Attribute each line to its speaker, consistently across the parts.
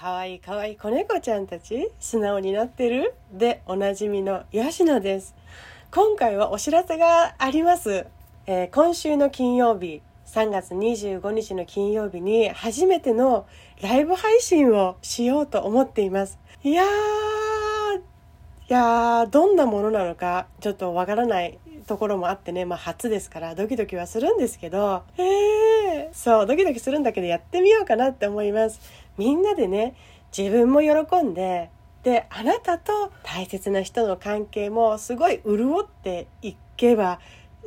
Speaker 1: かわいいかわいい子猫ちゃんたち素直になってる？でおなじみの吉野です。今回はお知らせがあります、えー、今週の金曜日3月25日の金曜日に初めてのライブ配信をしようと思っています。いやーいやーどんなものなのかちょっとわからないところもあってね、まあ初ですからドキドキはするんですけど、えー、そう、ドキドキするんだけどやってみようかなって思います。みんなでね、自分も喜んで、で、あなたと大切な人の関係もすごい潤っていけば、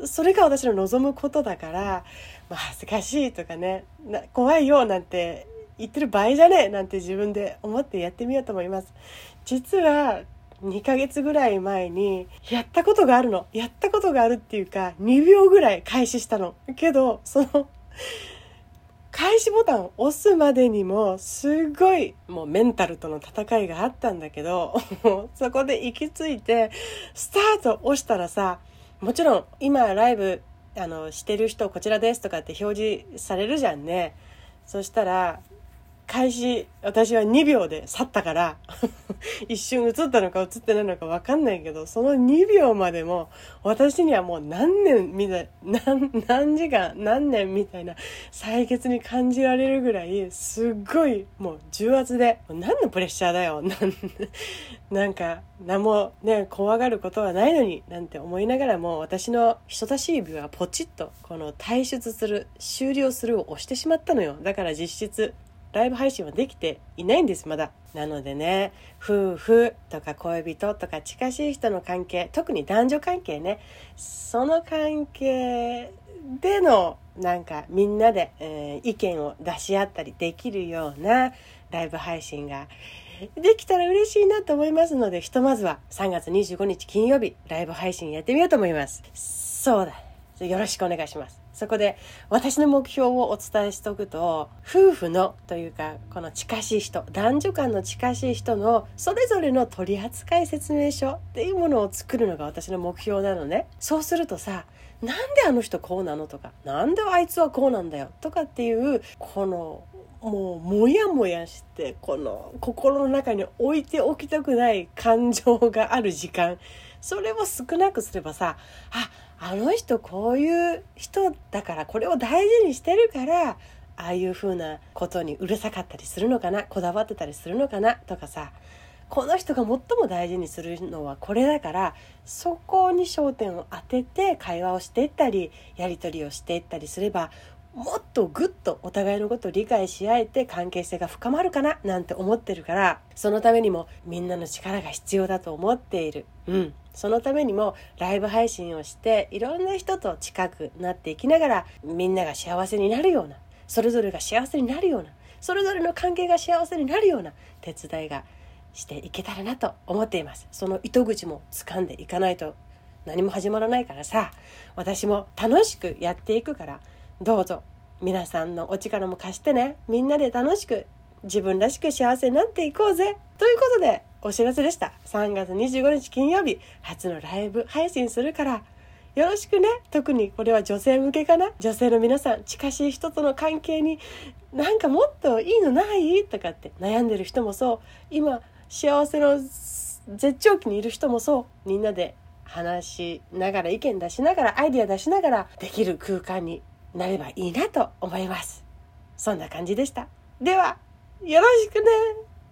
Speaker 1: それが私の望むことだから、まあ、恥ずかしいとかね、怖いよなんて言ってる場合じゃねえなんて自分で思ってやってみようと思います。実は2ヶ月ぐらい前にやったことがあるの。やったことがあるっていうか2秒ぐらい開始したの。けど、その開始ボタン押すまでにもすごいもうメンタルとの戦いがあったんだけど そこで行き着いてスタート押したらさもちろん今ライブあのしてる人こちらですとかって表示されるじゃんね。そしたら開始、私は2秒で去ったから 一瞬映ったのか映ってないのかわかんないけど、その2秒までも、私にはもう何年みたい、何、何時間、何年みたいな、採血に感じられるぐらい、すっごい、もう重圧で、何のプレッシャーだよ、なん、なんか、何もね、怖がることはないのに、なんて思いながらも、私の人差し指はポチッと、この退出する、終了するを押してしまったのよ。だから実質、ライブ配信はできていないんですまだ。なのでね夫婦とか恋人とか近しい人の関係特に男女関係ねその関係でのなんかみんなで、えー、意見を出し合ったりできるようなライブ配信ができたら嬉しいなと思いますのでひとまずは3月25日金曜日ライブ配信やってみようと思います。そうだ。よろしくお願いします。そこで私の目標をお伝えしておくと夫婦のというかこの近しい人男女間の近しい人のそれぞれの取扱説明書っていうものを作るのが私の目標なのね。そうするとさなんであの人こうなのとかなんであいつはこうなんだよとかっていうこのもうモヤモヤしてこの心の中に置いておきたくない感情がある時間。それを少なくすればさああの人こういう人だからこれを大事にしてるからああいう風なことにうるさかったりするのかなこだわってたりするのかなとかさこの人が最も大事にするのはこれだからそこに焦点を当てて会話をしていったりやり取りをしていったりすればもっとぐっとお互いのことを理解し合えて関係性が深まるかななんて思ってるからそのためにもみんなの力が必要だと思っている。うん。そのためにもライブ配信をしていろんな人と近くなっていきながらみんなが幸せになるようなそれぞれが幸せになるようなそれぞれの関係が幸せになるような手伝いがしていけたらなと思っています。その糸口も掴んでいかないと何も始まらないからさ私も楽しくやっていくからどうぞ皆さんのお力も貸してね。みんなで楽しく自分らしく幸せになっていこうぜ。ということでお知らせでした。3月25日金曜日初のライブ配信するから。よろしくね。特にこれは女性向けかな。女性の皆さん近しい人との関係になんかもっといいのない？とかって悩んでる人もそう。今幸せの絶頂期にいる人もそう。みんなで話しながら意見出しながらアイディア出しながらできる空間になればいいなと思います。そんな感じでした。では、よろしくね